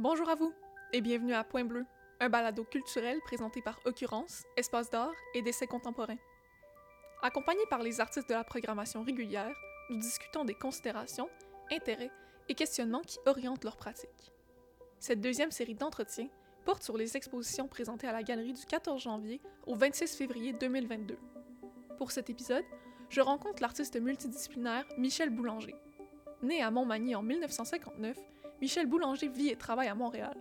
Bonjour à vous et bienvenue à Point Bleu, un balado culturel présenté par Occurrence, Espace d'art et d'essais contemporains. Accompagnés par les artistes de la programmation régulière, nous discutons des considérations, intérêts et questionnements qui orientent leur pratique. Cette deuxième série d'entretiens porte sur les expositions présentées à la galerie du 14 janvier au 26 février 2022. Pour cet épisode, je rencontre l'artiste multidisciplinaire Michel Boulanger. Né à Montmagny en 1959, Michel Boulanger vit et travaille à Montréal.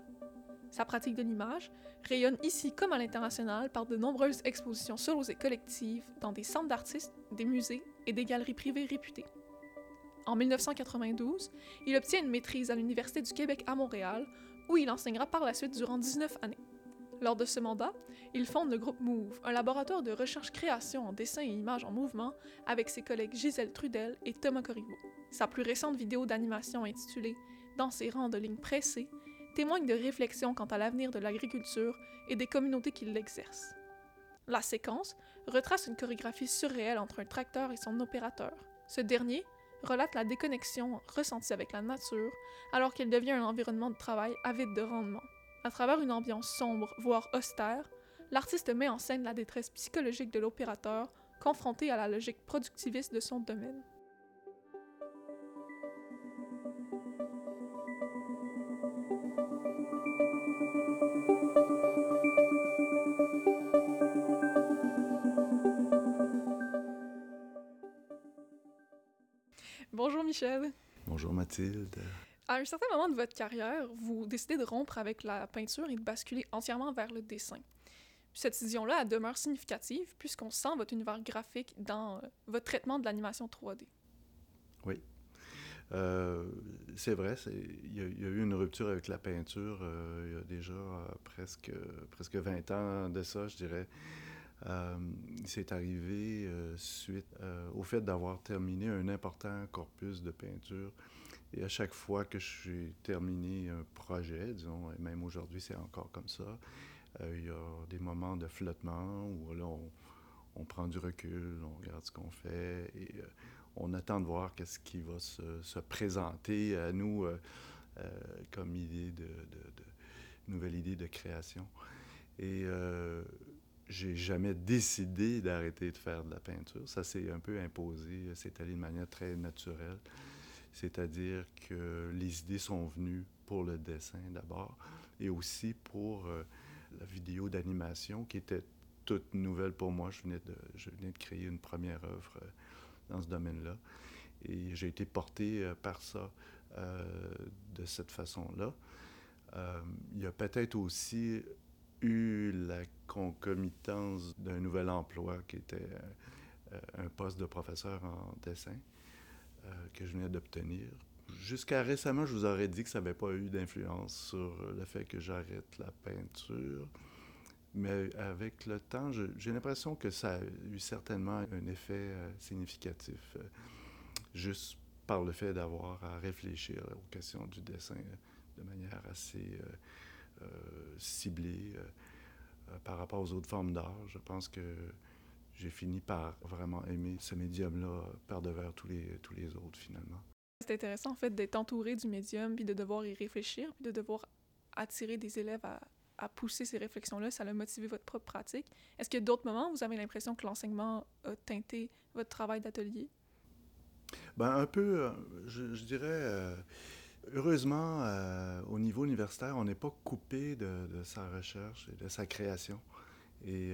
Sa pratique de l'image rayonne ici comme à l'international par de nombreuses expositions solos et collectives dans des centres d'artistes, des musées et des galeries privées réputées. En 1992, il obtient une maîtrise à l'Université du Québec à Montréal, où il enseignera par la suite durant 19 années. Lors de ce mandat, il fonde le groupe Move, un laboratoire de recherche-création en dessin et images en mouvement avec ses collègues Gisèle Trudel et Thomas Corriveau. Sa plus récente vidéo d'animation intitulée dans ses rangs de lignes pressées, témoigne de réflexions quant à l'avenir de l'agriculture et des communautés qui l'exercent. La séquence retrace une chorégraphie surréelle entre un tracteur et son opérateur. Ce dernier relate la déconnexion ressentie avec la nature alors qu'elle devient un environnement de travail avide de rendement. À travers une ambiance sombre, voire austère, l'artiste met en scène la détresse psychologique de l'opérateur confronté à la logique productiviste de son domaine. Michel. Bonjour Mathilde. À un certain moment de votre carrière, vous décidez de rompre avec la peinture et de basculer entièrement vers le dessin. cette décision-là, demeure significative puisqu'on sent votre univers graphique dans euh, votre traitement de l'animation 3D. Oui. Euh, c'est vrai, il y, a eu une rupture avec la peinture euh, il y a déjà presque, presque 20 ans de ça, je dirais. C'est arrivé suite au fait d'avoir terminé un important corpus de peinture. Et à chaque fois que j'ai terminé un projet, disons, et même aujourd'hui c'est encore comme ça, il y a des moments de flottement où là on, prend du recul, on regarde ce qu'on fait et on attend de voir qu'est-ce qui va se, présenter à nous euh, euh, comme idée de, nouvelle idée de création. Et euh, j'ai jamais décidé d'arrêter de faire de la peinture. Ça s'est un peu imposé, c'est allé de manière très naturelle. C'est-à-dire que les idées sont venues pour le dessin d'abord et aussi pour la vidéo d'animation qui était toute nouvelle pour moi. Je venais de, je venais de créer une première œuvre dans ce domaine-là. Et j'ai été porté euh, par ça euh, de cette façon-là. Euh, il y a peut-être aussi eu la concomitance d'un nouvel emploi qui était un poste de professeur en dessin que je venais d'obtenir. Jusqu'à récemment, je vous aurais dit que ça n'avait pas eu d'influence sur le fait que j'arrête la peinture. Mais avec le temps, j'ai l'impression que ça a eu certainement un effet euh, significatif, euh, juste par le fait d'avoir à réfléchir aux questions du dessin euh, de manière assez ciblée par rapport aux autres formes d'art. Je pense que j'ai fini par vraiment aimer ce médium-là par-devers tous les, tous les autres, finalement. C'est intéressant, en fait, d'être entouré du médium, puis de devoir y réfléchir, puis de devoir attirer des élèves à, à pousser ces réflexions-là, ça a motivé votre propre pratique. Est-ce qu'il y a d'autres moments où vous avez l'impression que l'enseignement a teinté votre travail d'atelier? Ben, un peu, euh, je, dirais, euh, heureusement, euh, au niveau universitaire, on n'est pas coupé de, sa recherche et de sa création. Et,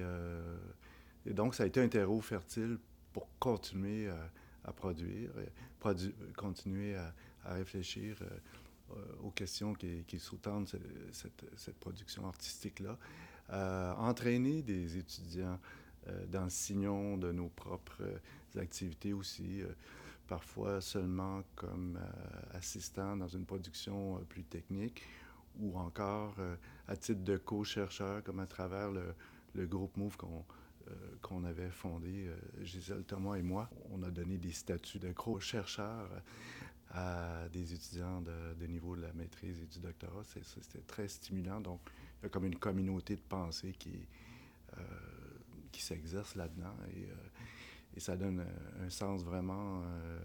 donc, ça a été un terreau fertile pour continuer à, produire, continuer à, réfléchir euh, aux questions qui, sous-tendent cette, production artistique-là, euh, entraîner des étudiants euh, dans le sillon de nos propres activités aussi, parfois seulement comme assistant dans une production plus technique ou encore à titre de co-chercheur, comme à travers le, groupe MOVE qu'on avait fondé, Gisèle Thomas et moi. On a donné des statuts de co-chercheurs à des étudiants de, niveau de la maîtrise et du doctorat. C'était très stimulant. Donc, il y a comme une communauté de pensée qui, euh, qui s'exerce là-dedans euh, et, ça donne un, sens vraiment euh,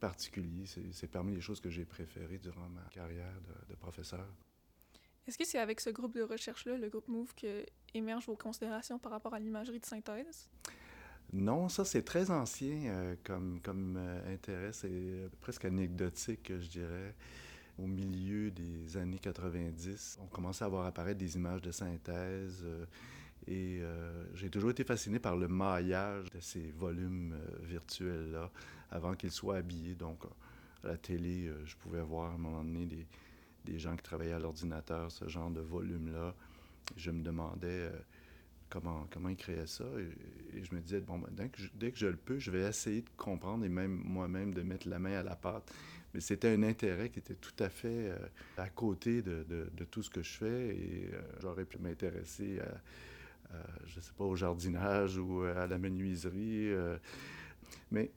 particulier. C'est parmi les choses que j'ai préférées durant ma carrière de, professeur. Est-ce que c'est avec ce groupe de recherche-là, le groupe MOVE, que émergent vos considérations par rapport à l'imagerie de synthèse? Non, ça c'est très ancien euh, comme, comme euh, intérêt, c'est presque anecdotique, je dirais. Au milieu des années 90, on commençait à voir apparaître des images de synthèse euh, et j'ai toujours été fasciné par le maillage de ces volumes virtuels-là avant qu'ils soient habillés. Donc, à la télé, je pouvais voir à un moment donné des, des gens qui travaillaient à l'ordinateur, ce genre de volume-là. Je me demandais comment, comment il créait ça. Et, je me disais, bon, ben, dès, que je, dès, que je, le peux, je vais essayer de comprendre et même moi-même de mettre la main à la pâte. Mais c'était un intérêt qui était tout à fait euh, à côté de, de, tout ce que je fais et euh, j'aurais pu m'intéresser à, je sais pas, au jardinage ou à la menuiserie. Euh. mais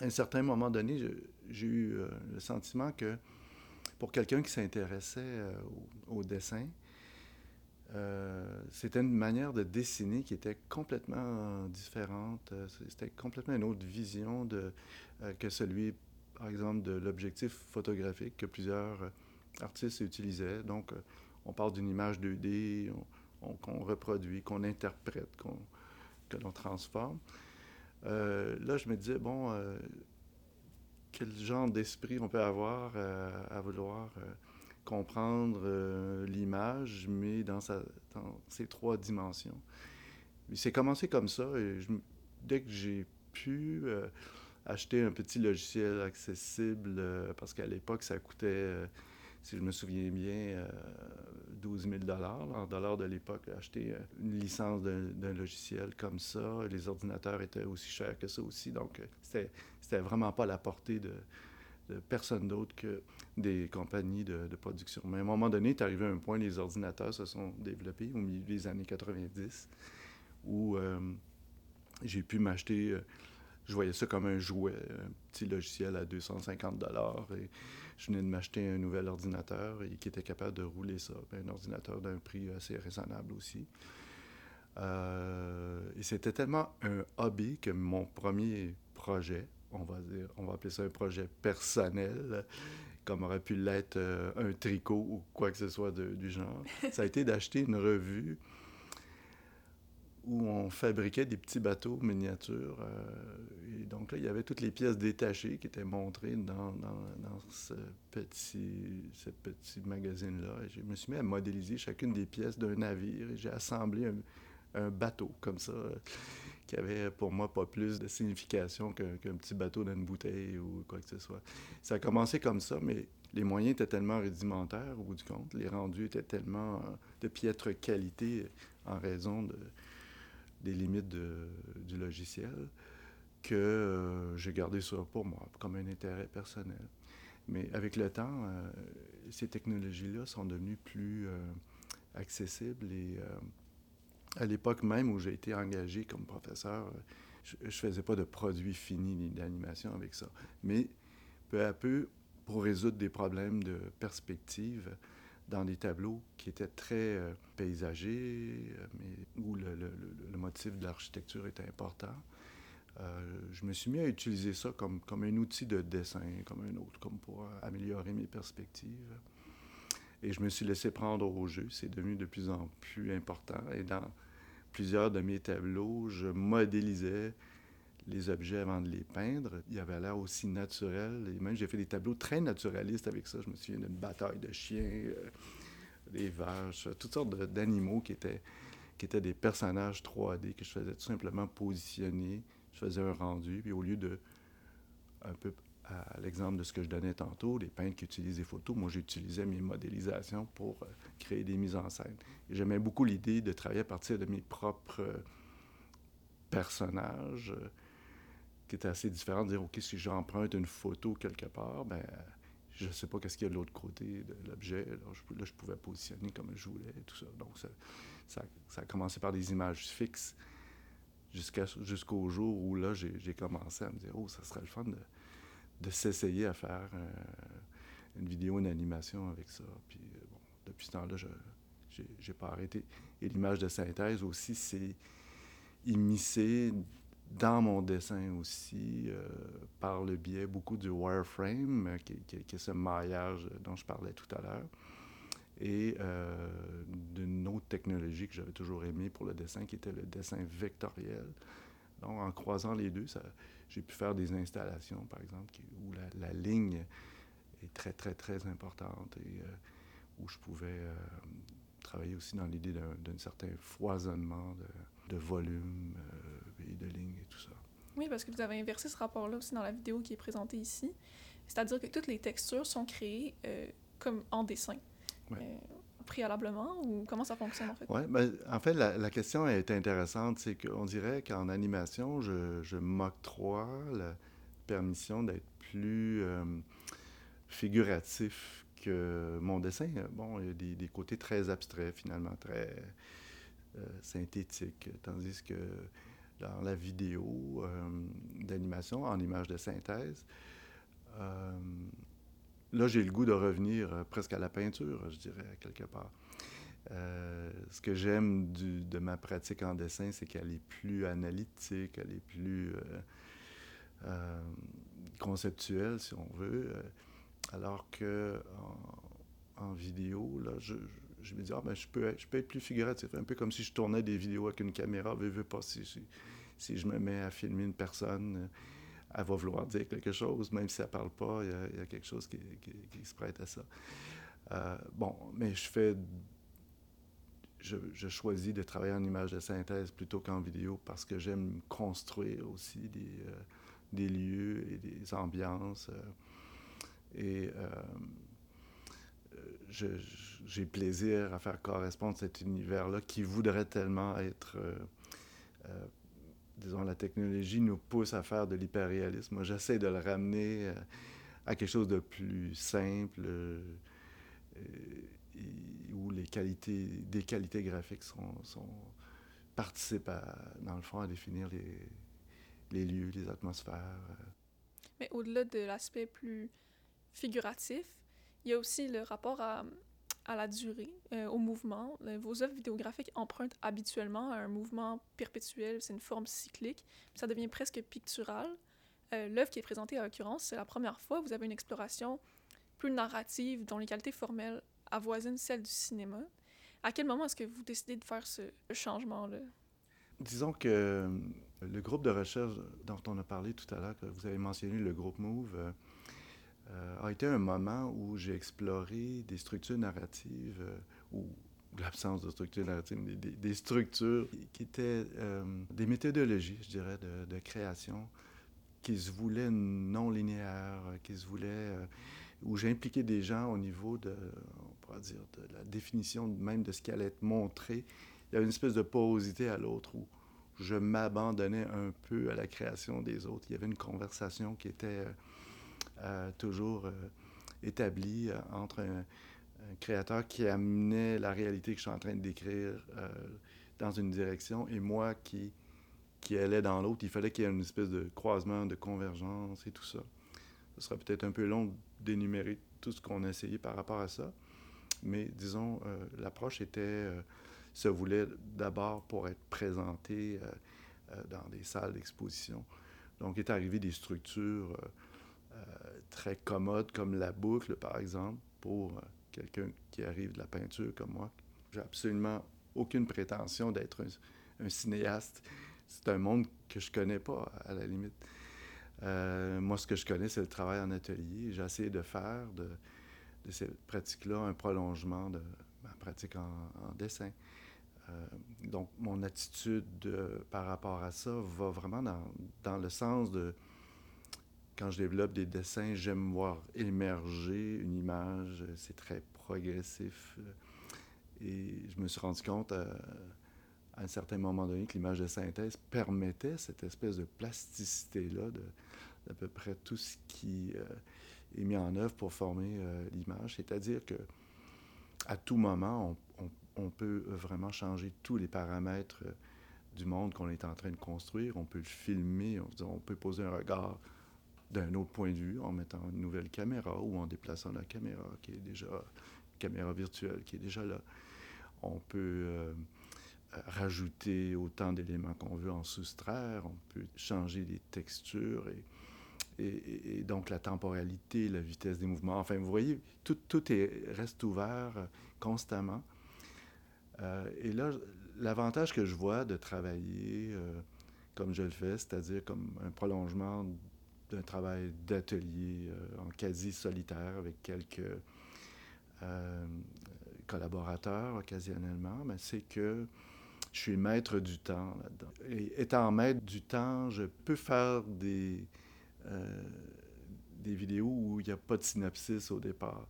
à un certain moment donné, j'ai eu le sentiment que pour quelqu'un qui s'intéressait au, dessin, euh, c'était une manière de dessiner qui était complètement différente. Euh, c'était complètement une autre vision euh, que celui, par exemple, de l'objectif photographique que plusieurs artistes utilisaient. Donc, on parle d'une image 2D qu'on reproduit, qu'on interprète, que l'on transforme. là, je me disais, bon, quel genre d'esprit on peut avoir à vouloir comprendre euh, l'image, mais dans, sa, dans ses trois dimensions. C'est commencé comme ça, et dès que j'ai pu euh, acheter un petit logiciel accessible, euh, parce qu'à l'époque, ça coûtait, si je me souviens bien, 12 000 en dollars de l'époque, acheter une licence d'un logiciel comme ça. Les ordinateurs étaient aussi chers que ça aussi, donc c'était vraiment pas à la portée de, personne d'autre que des compagnies de, production. Mais à un moment donné, est arrivé à un point, les ordinateurs se sont développés au milieu des années 90, où euh, j'ai pu m'acheter, euh, je voyais ça comme un jouet, un petit logiciel à 250 dollars, et je venais de m'acheter un nouvel ordinateur et qui était capable de rouler ça, un ordinateur d'un prix assez raisonnable aussi. Euh, et c'était tellement un hobby que mon premier projet, on va dire, on va appeler ça un projet personnel, comme aurait pu l'être euh, un tricot ou quoi que ce soit du genre. Ça a été d'acheter une revue où on fabriquait des petits bateaux miniatures. Euh, et donc là, il y avait toutes les pièces détachées qui étaient montrées dans, ce petit, magazine-là. Et je me suis mis à modéliser chacune des pièces d'un navire et j'ai assemblé un, un bateau comme ça qui avait pour moi pas plus de signification qu'un petit bateau dans une bouteille ou quoi que ce soit. Ça a commencé comme ça, mais les moyens étaient tellement rudimentaires au bout du compte, les rendus étaient tellement euh, de piètre qualité en raison de, des limites du logiciel que euh, j'ai gardé ça pour moi, comme un intérêt personnel. Mais avec le temps, euh, ces technologies-là sont devenues plus accessibles et à l'époque même où j'ai été engagé comme professeur, je ne faisais pas de produits finis ni d'animation avec ça. Mais peu à peu, pour résoudre des problèmes de perspective dans des tableaux qui étaient très euh, paysagers, euh, mais où le, motif de l'architecture était important, euh, je me suis mis à utiliser ça comme, comme un outil de dessin, comme un autre, comme pour améliorer mes perspectives. Et je me suis laissé prendre au jeu. C'est devenu de plus en plus important. Et dans plusieurs de mes tableaux, je modélisais les objets avant de les peindre. Il avait l'air aussi naturel. Et même, j'ai fait des tableaux très naturalistes avec ça. Je me souviens d'une bataille de chiens, euh, des vaches, toutes sortes d'animaux qui étaient, qui étaient des personnages 3D que je faisais tout simplement positionner. Je faisais un rendu. Puis au lieu de un peu à l'exemple de ce que je donnais tantôt, les peintres qui utilisent des photos, moi j'utilisais mes modélisations pour euh, créer des mises en scène. J'aimais beaucoup l'idée de travailler à partir de mes propres euh, personnages, euh, qui étaient assez différents, de dire, OK, si j'emprunte une photo quelque part, ben je ne sais pas qu'est-ce qu'il y a de l'autre côté de l'objet. Là je, pouvais positionner comme je voulais, tout ça. Donc ça, ça, a commencé par des images fixes jusqu'au jour où là, j'ai commencé à me dire, oh, ça serait le fun de de s'essayer à faire euh, une vidéo, une animation avec ça. Puis euh, bon, depuis ce temps-là, je n'ai pas arrêté. Et l'image de synthèse aussi, c'est immiscé dans mon dessin aussi, euh, par le biais beaucoup du wireframe, qui, qui, est ce maillage dont je parlais tout à l'heure. et d'une autre technologie que j'avais toujours aimée pour le dessin, qui était le dessin vectoriel. Donc, en croisant les deux, j'ai pu faire des installations, par exemple, où la, ligne est très, très, très importante et où je pouvais travailler aussi dans l'idée d'un certain foisonnement de, volume et de lignes et tout ça. Oui, parce que vous avez inversé ce rapport-là aussi dans la vidéo qui est présentée ici. C'est-à-dire que toutes les textures sont créées euh, comme en dessin. Euh, préalablement ou comment ça fonctionne en fait? Oui, ben, en fait, la, question est intéressante. C'est qu'on dirait qu'en animation, je, je m'octroie la permission d'être plus euh, figuratif que mon dessin. Bon, il y a des, des côtés très abstraits, finalement, très synthétiques, tandis que dans la vidéo d'animation en image de synthèse, euh, là, j'ai le goût de revenir euh, presque à la peinture, je dirais, quelque part. Euh, ce que j'aime de ma pratique en dessin, c'est qu'elle est plus analytique, elle est plus conceptuelle, si on veut. alors que en, vidéo, là, je, me dis, ah, ben, je, peux, je peux être plus figuratif, un peu comme si je tournais des vidéos avec une caméra, veux, veux pas, si, si je me mets à filmer une personne elle va vouloir dire quelque chose, même si elle parle pas, il y, a, quelque chose qui, se prête à ça. Euh, bon, mais je fais. Je, choisis de travailler en image de synthèse plutôt qu'en vidéo parce que j'aime construire aussi des, euh, des, lieux et des ambiances. Euh, et j'ai plaisir à faire correspondre cet univers-là qui voudrait tellement être disons, la technologie nous pousse à faire de l'hyperréalisme. Moi, j'essaie de le ramener euh, à quelque chose de plus simple, euh, où les qualités, des qualités graphiques sont, participent, dans le fond, à définir les, les lieux, les atmosphères. Euh. Mais au-delà de l'aspect plus figuratif, il y a aussi le rapport à, la durée, euh, au mouvement. Euh, vos œuvres vidéographiques empruntent habituellement un mouvement perpétuel, c'est une forme cyclique, ça devient presque pictural. Euh, l'œuvre qui est présentée à l'occurrence, c'est la première fois, vous avez une exploration plus narrative dont les qualités formelles avoisinent celles du cinéma. À quel moment est-ce que vous décidez de faire ce changement-là? Disons que le groupe de recherche dont on a parlé tout à l'heure, que vous avez mentionné, le groupe Move, euh, a été un moment où j'ai exploré des structures narratives, euh, ou l'absence de structures narratives, des, des, structures qui étaient euh, des méthodologies, je dirais, de, de, création, qui se voulaient non linéaires, qui se voulaient où j'impliquais des gens au niveau de, on pourrait dire, de la définition même de ce qui allait être montré. Il y avait une espèce de porosité à l'autre où je m'abandonnais un peu à la création des autres. Il y avait une conversation qui était toujours euh, établi euh, entre un, créateur qui amenait la réalité que je suis en train de décrire dans une direction et moi qui, qui allait dans l'autre. Il fallait qu'il y ait une espèce de croisement, de convergence et tout ça. Ce serait peut-être un peu long d'énumérer tout ce qu'on a essayé par rapport à ça, mais disons, l'approche était, se voulait d'abord pour être présenté dans des salles d'exposition. Donc, est arrivé des structures très commode comme la boucle, par exemple, pour euh, quelqu'un qui arrive de la peinture comme moi. J'ai absolument aucune prétention d'être un, cinéaste. C'est un monde que je connais pas, à la limite. Euh, moi, ce que je connais, c'est le travail en atelier. J'ai essayé de faire de, de cette pratique-là un prolongement de ma pratique en, dessin. Euh, donc, mon attitude par rapport à ça va vraiment dans, dans le sens de quand je développe des dessins, j'aime voir émerger une image. C'est très progressif. Et je me suis rendu compte à, un certain moment donné que l'image de synthèse permettait cette espèce de plasticité-là d'à peu près tout ce qui euh, est mis en œuvre pour former euh, l'image. C'est-à-dire que à tout moment, on, peut vraiment changer tous les paramètres euh, du monde qu'on est en train de construire. On peut le filmer, on peut poser un regard d'un autre point de vue en mettant une nouvelle caméra ou en déplaçant la caméra qui est déjà caméra virtuelle qui est déjà là. On peut euh, rajouter autant d'éléments qu'on veut en soustraire, on peut changer les textures et donc la temporalité, la vitesse des mouvements. Enfin, vous voyez, tout, tout est, reste ouvert euh, constamment. Euh, et là, l'avantage que je vois de travailler comme je le fais, c'est-à-dire comme un prolongement d'un travail d'atelier en quasi solitaire avec quelques collaborateurs occasionnellement, mais c'est que je suis maître du temps là-dedans. Et étant maître du temps, je peux faire des, euh, des vidéos où il n'y a pas de synopsis au départ.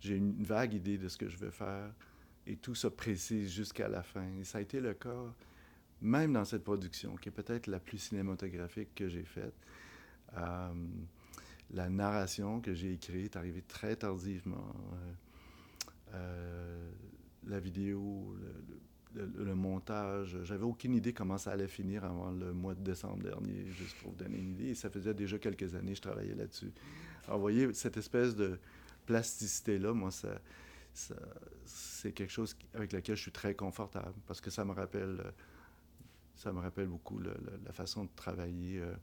J'ai une vague idée de ce que je veux faire et tout se précise jusqu'à la fin. Et ça a été le cas même dans cette production, qui est peut-être la plus cinématographique que j'ai faite. Euh, la narration que j'ai écrite est arrivée très tardivement. Euh, la vidéo, le, le, montage. J'avais aucune idée comment ça allait finir avant le mois de décembre dernier, juste pour vous donner une idée. Et ça faisait déjà quelques années que je travaillais là-dessus. Alors, vous voyez, cette espèce de plasticité-là, moi, c'est quelque chose avec lequel je suis très confortable parce que ça me rappelle, ça me rappelle beaucoup la façon de travailler euh,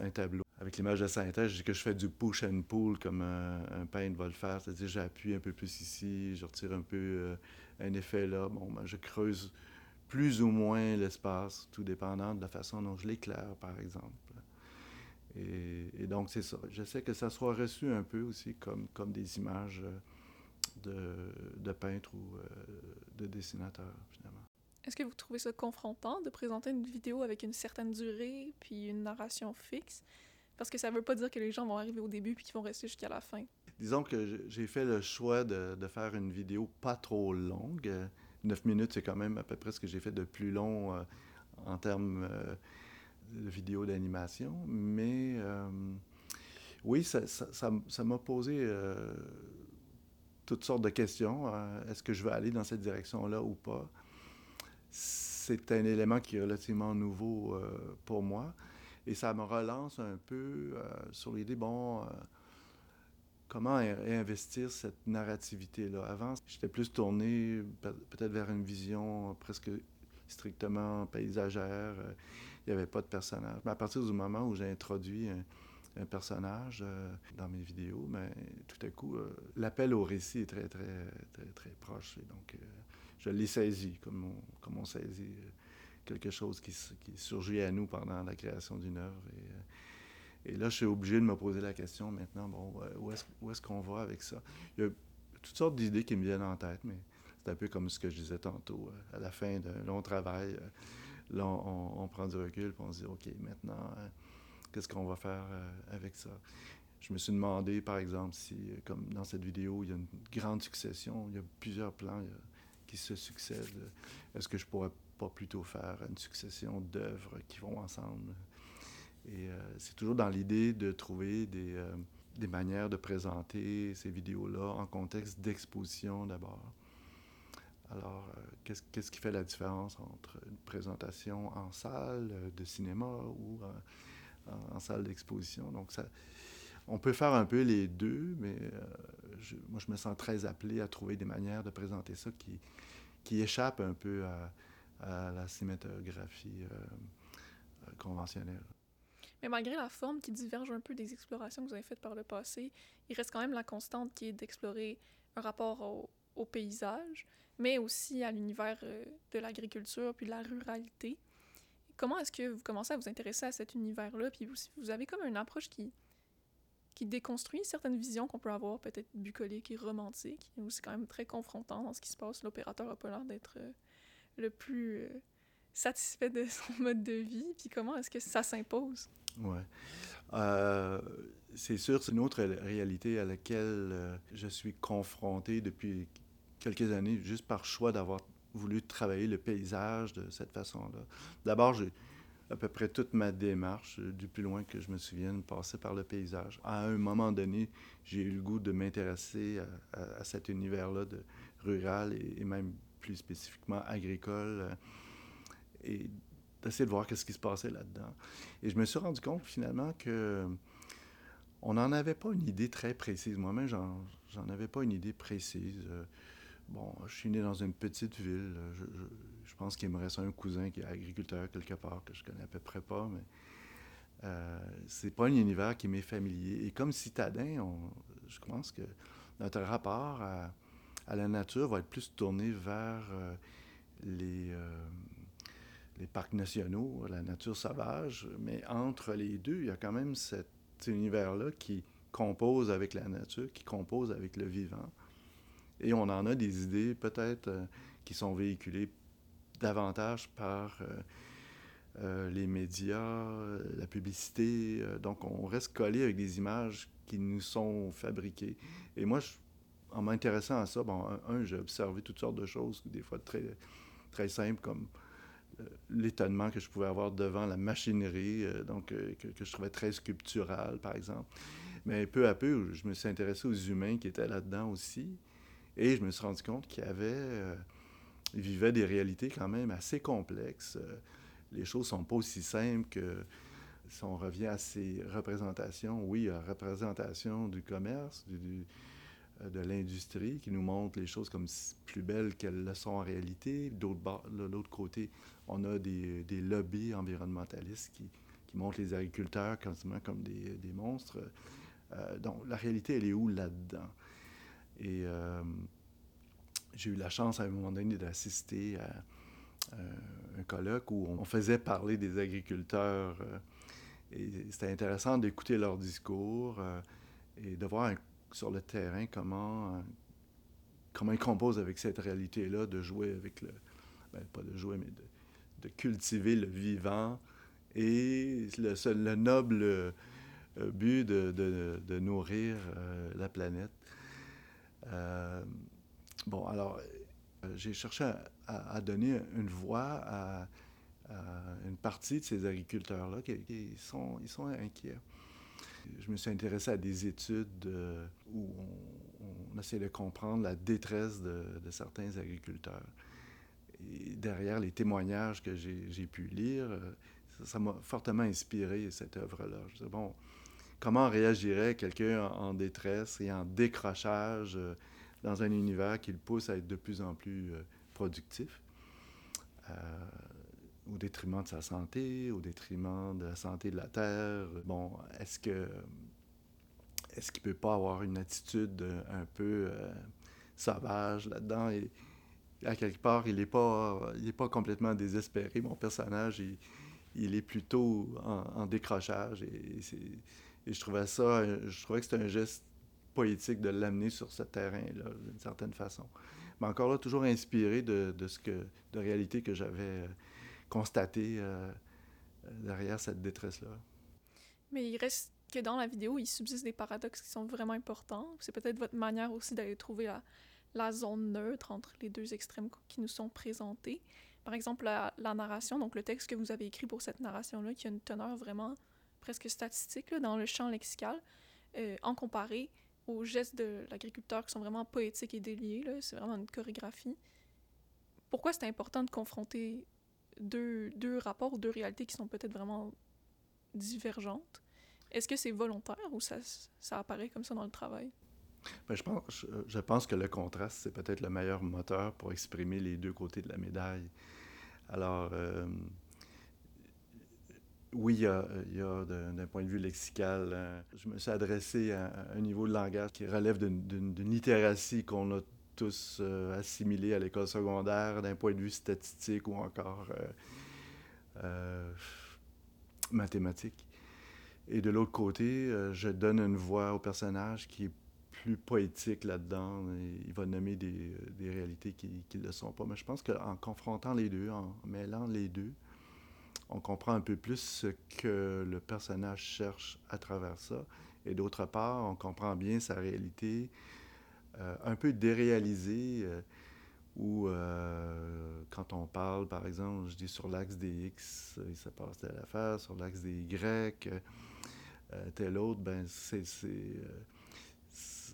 un tableau. Avec l'image de synthèse, que je fais du push and pull comme un, peintre va le faire, c'est-à-dire j'appuie un peu plus ici, je retire un peu euh, un effet là. Bon, ben, je creuse plus ou moins l'espace, tout dépendant de la façon dont je l'éclaire, par exemple. Et, donc, c'est ça. J'essaie que ça soit reçu un peu aussi comme, comme des images euh, de, de peintres ou euh, de dessinateurs, finalement. Est-ce que vous trouvez ça confrontant de présenter une vidéo avec une certaine durée puis une narration fixe? Parce que ça veut pas dire que les gens vont arriver au début puis qu'ils vont rester jusqu'à la fin. Disons que j'ai fait le choix de, faire une vidéo pas trop longue. Neuf minutes, c'est quand même à peu près ce que j'ai fait de plus long euh, en termes euh, de vidéo d'animation. Mais euh, oui, ça m'a posé toutes sortes de questions. Est-ce que je veux aller dans cette direction-là ou pas? C'est un élément qui est relativement nouveau pour moi. Et ça me relance un peu sur l'idée, bon comment investir cette narrativité-là? Avant, j'étais plus tourné peut-être vers une vision presque strictement paysagère. Il n'y avait pas de personnage. Mais à partir du moment où j'ai introduit un, personnage euh, dans mes vidéos, mais tout à coup, euh, l'appel au récit est très, très, très, très proche. Et donc, euh, je l'ai saisi comme on saisit quelque chose qui, surgit à nous pendant la création d'une œuvre. Et, et là, je suis obligé de me poser la question maintenant, bon, où est-ce, qu'on va avec ça? Il y a toutes sortes d'idées qui me viennent en tête, mais c'est un peu comme ce que je disais tantôt. Euh, à la fin d'un long travail, euh, là, on, prend du recul et on se dit, OK, maintenant, euh, qu'est-ce qu'on va faire avec ça? Je me suis demandé, par exemple, si, comme dans cette vidéo, il y a une grande succession, il y a plusieurs plans qui se succèdent. Est-ce que je pourrais pas plutôt faire une succession d'œuvres qui vont ensemble? Et euh, c'est toujours dans l'idée de trouver des, euh, des, manières de présenter ces vidéos-là en contexte d'exposition d'abord. Alors, euh, qu'est-ce, qui fait la différence entre une présentation en salle de cinéma ou en, salle d'exposition? Donc, ça, on peut faire un peu les deux, mais je, moi, je me sens très appelé à trouver des manières de présenter ça qui, qui échappent un peu à, à la cinématographie conventionnelle. Mais malgré la forme qui diverge un peu des explorations que vous avez faites par le passé, il reste quand même la constante qui est d'explorer un rapport au, paysage, mais aussi à l'univers euh, de l'agriculture puis de la ruralité. Comment est-ce que vous commencez à vous intéresser à cet univers-là, puis vous, vous avez comme une approche qui, déconstruit certaines visions qu'on peut avoir, peut-être bucoliques et romantiques, c'est quand même très confrontant dans ce qui se passe. L'opérateur a pas l'air d'être euh, le plus euh, satisfait de son mode de vie, puis comment est-ce que ça s'impose? Oui. Euh, c'est sûr, c'est une autre réalité à laquelle euh, je suis confronté depuis quelques années, juste par choix d'avoir voulu travailler le paysage de cette façon-là. D'abord, j'ai à peu près toute ma démarche, du plus loin que je me souvienne, passé par le paysage. À un moment donné, j'ai eu le goût de m'intéresser à, cet univers-là de rural et, même plus spécifiquement agricole. et d'essayer de voir qu'est-ce qui se passait là-dedans. Et je me suis rendu compte finalement que on n'en avait pas une idée très précise. Moi-même, j'en avais pas une idée précise. Euh, bon, je suis né dans une petite ville. Je, je, pense qu'il me reste un cousin qui est agriculteur quelque part, que je connais à peu près pas, mais Euh, c'est pas un univers qui m'est familier. Et comme citadin, je pense que notre rapport à, la nature va être plus tourné vers euh, les, euh, les parcs nationaux, la nature sauvage. Mais entre les deux, il y a quand même cet univers-là qui compose avec la nature, qui compose avec le vivant. Et on en a des idées peut-être euh, qui sont véhiculées davantage par les médias, la publicité. Donc, on reste collé avec des images qui nous sont fabriquées. Et moi, en m'intéressant à ça, un, j'ai observé toutes sortes de choses, des fois très, très simples, comme l'étonnement que je pouvais avoir devant la machinerie, donc que, je trouvais très sculptural, par exemple. Mais peu à peu, je me suis intéressé aux humains qui étaient là-dedans aussi, et je me suis rendu compte qu'il y avait, vivaient des réalités quand même assez complexes les choses sont pas aussi simples que si on revient à ces représentations, oui, à représentation du commerce, euh, de l'industrie, qui nous montre les choses comme plus belles qu'elles le sont en réalité. De l'autre côté, on a des, des lobbies environnementalistes qui, qui, montrent les agriculteurs quasiment comme des, des monstres. Euh, donc, la réalité, elle est où là-dedans? Et euh, j'ai eu la chance à un moment donné d'assister à euh, un colloque où on faisait parler des agriculteurs. Euh, et c'était intéressant d'écouter leurs discours euh, et de voir sur le terrain comment, comment ils composent avec cette réalité-là, de jouer avec le. Ben, pas de jouer, mais de, cultiver le vivant et le, le noble but de, nourrir la planète. bon, alors, j'ai cherché à, donner une voix à, une partie de ces agriculteurs-là qui, sont, ils sont inquiets. Je me suis intéressé à des études euh, où on, essaie de comprendre la détresse de, certains agriculteurs. Et derrière les témoignages que j'ai pu lire, euh, ça m'a fortement inspiré, cette œuvre-là. Je disais, bon, comment réagirait quelqu'un en, détresse et en décrochage euh, dans un univers qui le pousse à être de plus en plus productif, au détriment de sa santé, au détriment de la santé de la Terre. Bon, est-ce que est-ce qu'il peut pas avoir une attitude un peu euh, sauvage là-dedans? Et à quelque part il n'est pas il est pas complètement désespéré mon personnage il, est plutôt en, décrochage et, je trouvais ça je trouvais que c'était un geste poétique de l'amener sur ce terrain-là, d'une certaine façon. Mais encore là, toujours inspiré de, de ce que, de réalité que j'avais euh, constaté euh, derrière cette détresse-là. Mais il reste que dans la vidéo, il subsiste des paradoxes qui sont vraiment importants. C'est peut-être votre manière aussi d'aller trouver la, zone neutre entre les deux extrêmes qui nous sont présentés. Par exemple, la, narration, donc le texte que vous avez écrit pour cette narration-là, qui a une teneur vraiment presque statistique dans le champ lexical, euh, en comparé aux gestes de l'agriculteur qui sont vraiment poétiques et déliés. C'est vraiment une chorégraphie. Pourquoi c'est important de confronter deux, deux rapports deux réalités qui sont peut-être vraiment divergentes? Est-ce que c'est volontaire ou ça, ça apparaît comme ça dans le travail? Ben, je, pense, je, pense que le contraste, c'est peut-être le meilleur moteur pour exprimer les deux côtés de la médaille. Alors, euh, oui, il y a, d'un point de vue lexical, euh, je me suis adressé à, un niveau de langage qui relève d'une littératie qu'on a tous euh, assimilée à l'école secondaire, d'un point de vue statistique ou encore euh, mathématique. Et de l'autre côté, je donne une voix au personnage qui est plus poétique là-dedans. Il va nommer des, réalités qui ne le sont pas. Mais je pense qu'en confrontant les deux, en mêlant les deux, on comprend un peu plus ce que le personnage cherche à travers ça. Et d'autre part, on comprend bien sa réalité euh, un peu déréalisée, euh, où euh, quand on parle, par exemple, je dis sur l'axe des X, se passe telle affaire, sur l'axe des Y, tel autre, ben c'est...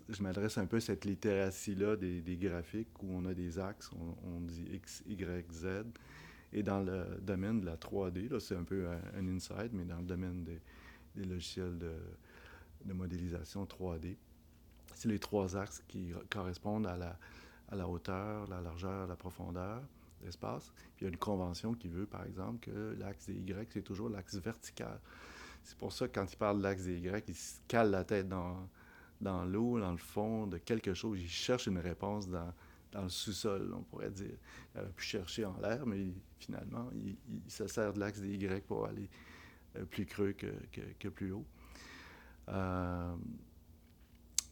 je m'adresse un peu à cette littératie-là des, graphiques où on a des axes, on, dit X, Y, Z. Et dans le domaine de la 3D, c'est un peu un, inside, mais dans le domaine des, logiciels de, modélisation 3D, c'est les trois axes qui correspondent à la, à la hauteur, la largeur, la profondeur de l'espace. Il y a une convention qui veut, par exemple, que l'axe des Y, c'est toujours l'axe vertical. C'est pour ça que quand il parle de l'axe des Grecs, il se cale la tête dans, dans l'eau, dans le fond de quelque chose. Il cherche une réponse dans, dans le sous-sol, on pourrait dire. Il aurait pu chercher en l'air, mais finalement, il, se sert de l'axe des Y pour aller euh, plus creux que, que, plus haut. Euh,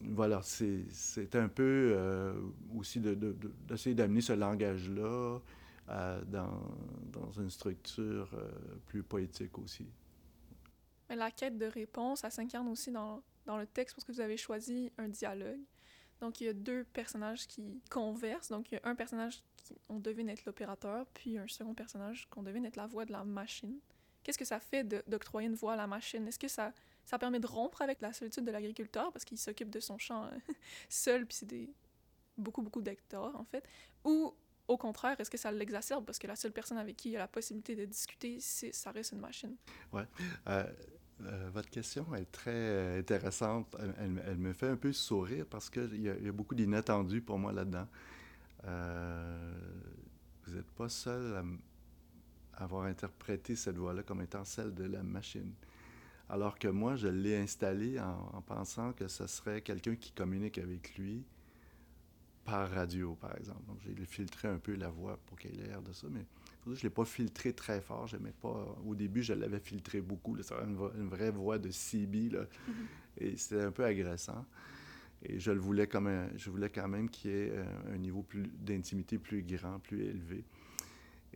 voilà, c'est un peu euh, aussi d'essayer de, d'amener ce langage-là dans, dans, une structure plus poétique aussi. Mais la quête de réponse, ça s'incarne aussi dans, dans le texte parce que vous avez choisi un dialogue. Donc, il y a deux personnages qui conversent. Donc, il y a un personnage qu'on devine être l'opérateur, puis un second personnage qu'on devine être la voix de la machine. Qu'est-ce que ça fait d'octroyer une voix à la machine? Est-ce que ça, ça permet de rompre avec la solitude de l'agriculteur parce qu'il s'occupe de son champ seul, puis c'est des... beaucoup, beaucoup d'hectares, en fait? Ou, au contraire, est-ce que ça l'exacerbe parce que la seule personne avec qui il y a la possibilité de discuter, ça reste une machine? Ouais. Euh, euh, votre question est très euh, intéressante. Elle, me fait un peu sourire parce qu'il y, y, a beaucoup d'inattendus pour moi là-dedans. Euh, vous n'êtes pas seul à avoir interprété cette voix-là comme étant celle de la machine. Alors que moi, je l'ai installée en, pensant que ce serait quelqu'un qui communique avec lui par radio, par exemple. Donc, j'ai filtré un peu la voix pour qu'elle ait l'air de ça, mais je ne l'ai pas filtré très fort. J'aimais pas. Au début, je l'avais filtré beaucoup. C'était une, une, vraie voix de CB. Là. Mm-hmm. Et c'était un peu agressant. Et je le voulais comme je voulais quand même qu'il y ait euh, un niveau d'intimité plus grand, plus élevé.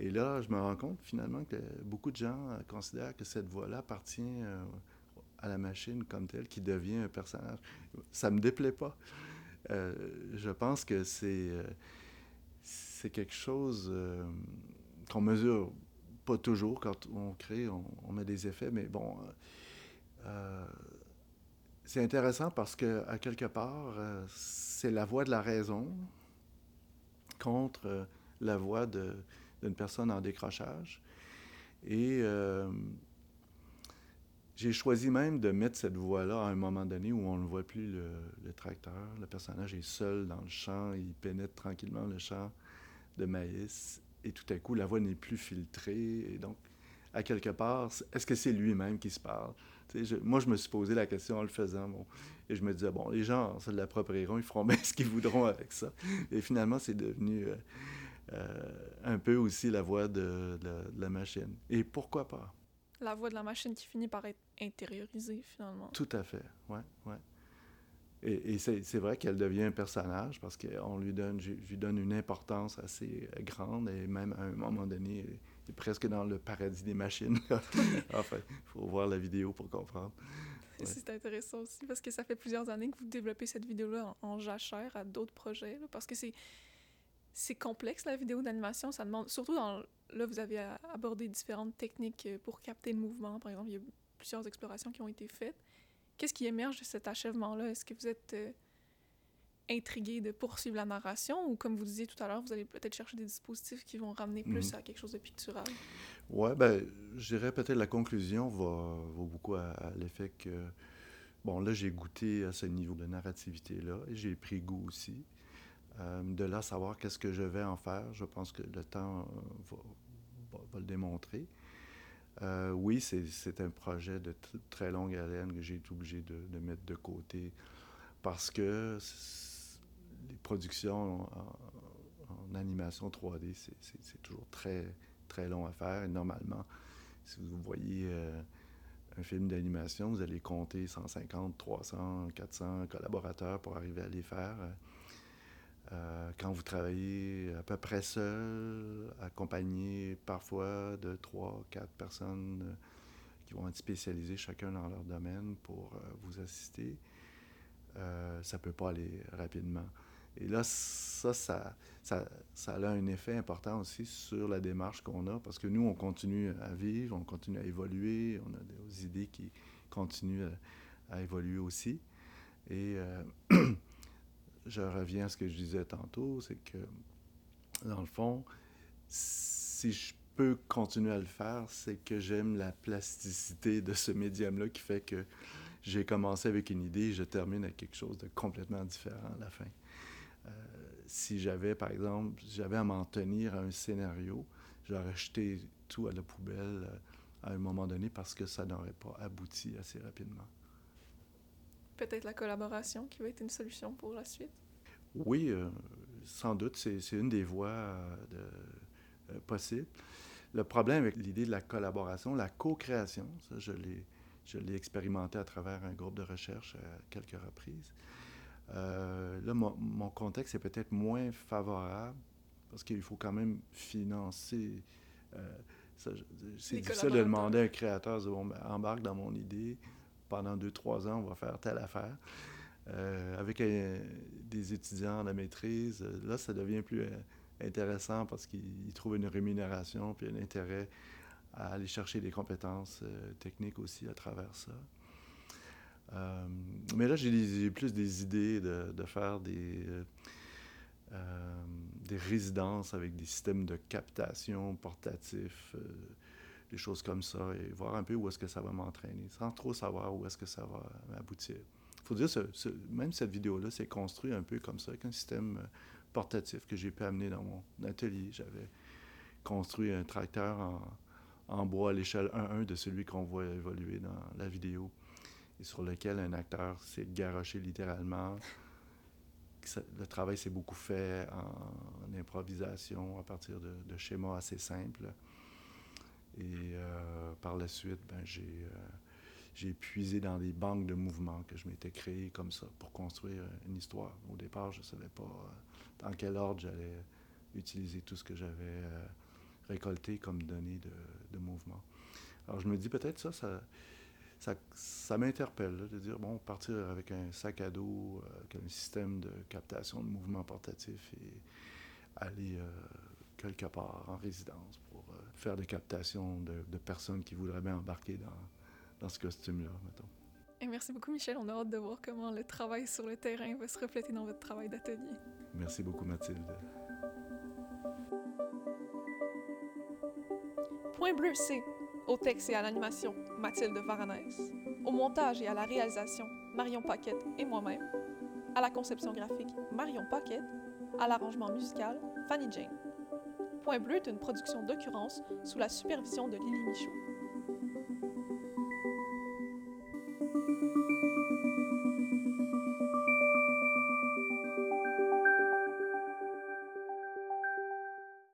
Et là, je me rends compte finalement que beaucoup de gens euh, considèrent que cette voix-là appartient euh, à la machine comme telle, qui devient un personnage. Ça me déplaît pas. je pense que c'est quelque chose qu'on mesure pas toujours quand on crée, on, met des effets, mais bon, euh, euh, c'est intéressant parce que, à quelque part, euh, c'est la voix de la raison contre la voix d'une personne en décrochage. Et j'ai choisi même de mettre cette voix-là à un moment donné où on ne voit plus le, tracteur. Le personnage est seul dans le champ, il pénètre tranquillement le champ de maïs et tout à coup, la voix n'est plus filtrée. Et donc, à quelque part, est-ce que c'est lui-même qui se parle? moi, je me suis posé la question en le faisant. Et je me disais, bon, les gens se l'approprieront, ils feront bien ce qu'ils voudront avec ça. Et finalement, c'est devenu euh, euh, un peu aussi la voix de, la machine. Et pourquoi pas? La voix de la machine qui finit par être intériorisée, finalement. Tout à fait, ouais, ouais. Et, c'est vrai qu'elle devient un personnage parce qu'on lui donne, je, lui donne une importance assez euh, grande et même à un moment donné, elle est presque dans le paradis des machines. enfin, il faut voir la vidéo pour comprendre. C'est intéressant aussi parce que ça fait plusieurs années que vous développez cette vidéo-là en, jachère à d'autres projets parce que c'est c'est complexe la vidéo d'animation, ça demande surtout dans là vous avez abordé différentes techniques pour capter le mouvement par exemple, il y a plusieurs explorations qui ont été faites. Qu'est-ce qui émerge de cet achèvement-là? Est-ce que vous êtes euh, intrigué de poursuivre la narration? Ou, comme vous disiez tout à l'heure, vous allez peut-être chercher des dispositifs qui vont ramener plus mhm. à quelque chose de pictural? Oui, ben, je dirais peut-être la conclusion va, beaucoup à, l'effet que, bon, là, j'ai goûté à ce niveau de narrativité-là et j'ai pris goût aussi. Euh, de là, savoir qu'est-ce que je vais en faire, je pense que le temps euh, va le démontrer. Euh, oui, c'est un projet de très longue haleine que j'ai été obligé de, mettre de côté parce que les productions en, animation 3D, c'est toujours très, très long à faire. Et normalement, si vous voyez un film d'animation, vous allez compter 150, 300, 400 collaborateurs pour arriver à les faire. Euh, quand vous travaillez à peu près seul, accompagné parfois de trois, quatre personnes euh, qui vont être spécialisées chacun dans leur domaine pour euh, vous assister, ça ne peut pas aller rapidement. Et là, ça ça, ça, a un effet important aussi sur la démarche qu'on a, parce que nous, on continue à vivre, on continue à évoluer, on a des idées qui continuent à, à évoluer aussi. Et je reviens à ce que je disais tantôt, c'est que, dans le fond, si je peux continuer à le faire, c'est que j'aime la plasticité de ce médium-là qui fait que j'ai commencé avec une idée et je termine avec quelque chose de complètement différent à la fin. Euh, si j'avais, par exemple, j'avais à m'en tenir à un scénario, j'aurais jeté tout à la poubelle à un moment donné parce que ça n'aurait pas abouti assez rapidement. Peut-être la collaboration qui va être une solution pour la suite? Oui, euh, sans doute, c'est une des voies euh, de, possibles. Le problème avec l'idée de la collaboration, la co-création, ça, je l'ai expérimenté à travers un groupe de recherche à quelques reprises. Euh, là, mon, contexte est peut-être moins favorable parce qu'il faut quand même financer. Euh, c'est difficile de demander à un créateur de bon, embarque dans mon idée. Pendant deux, trois ans, on va faire telle affaire. Euh, avec des étudiants de maîtrise, là, ça devient plus intéressant parce qu'ils trouvent une rémunération puis un intérêt à aller chercher des compétences euh, techniques aussi à travers ça. Euh, mais là, j'ai plus des idées de, faire euh, des résidences avec des systèmes de captation portatifs, des choses comme ça, et voir un peu où est-ce que ça va m'entraîner, sans trop savoir où est-ce que ça va aboutir. Il faut dire, ce, même cette vidéo-là, c'est construit un peu comme ça, avec un système portatif que j'ai pu amener dans mon atelier. J'avais construit un tracteur en, en bois à l'échelle 1-1 de celui qu'on voit évoluer dans la vidéo et sur lequel un acteur s'est garoché littéralement. Le travail s'est beaucoup fait en, improvisation à partir de, schémas assez simples. Et euh, par la suite, ben, j'ai, euh, j'ai puisé dans des banques de mouvements que je m'étais créé comme ça pour construire une histoire. Au départ, je ne savais pas euh, dans quel ordre j'allais utiliser tout ce que j'avais récolter comme données de, de, mouvement. Alors je me dis peut-être ça, ça, ça, m'interpelle de dire, bon, partir avec un sac à dos, euh, avec un système de captation de mouvement portatif et aller euh, quelque part en résidence euh, faire des captations de, de, personnes qui voudraient bien embarquer dans, dans ce costume-là, mettons. Et merci beaucoup, Michel. On a hâte de voir comment le travail sur le terrain va se refléter dans votre travail d'atelier. Merci beaucoup, Mathilde. Point bleu, c'est au texte et à l'animation, Mathilde Varanès. Au montage et à la réalisation, Marion Paquette et moi-même. À la conception graphique, Marion Paquette. À l'arrangement musical, Fanny Jane. Point bleu est une production d'occurrence sous la supervision de Lily Michaud.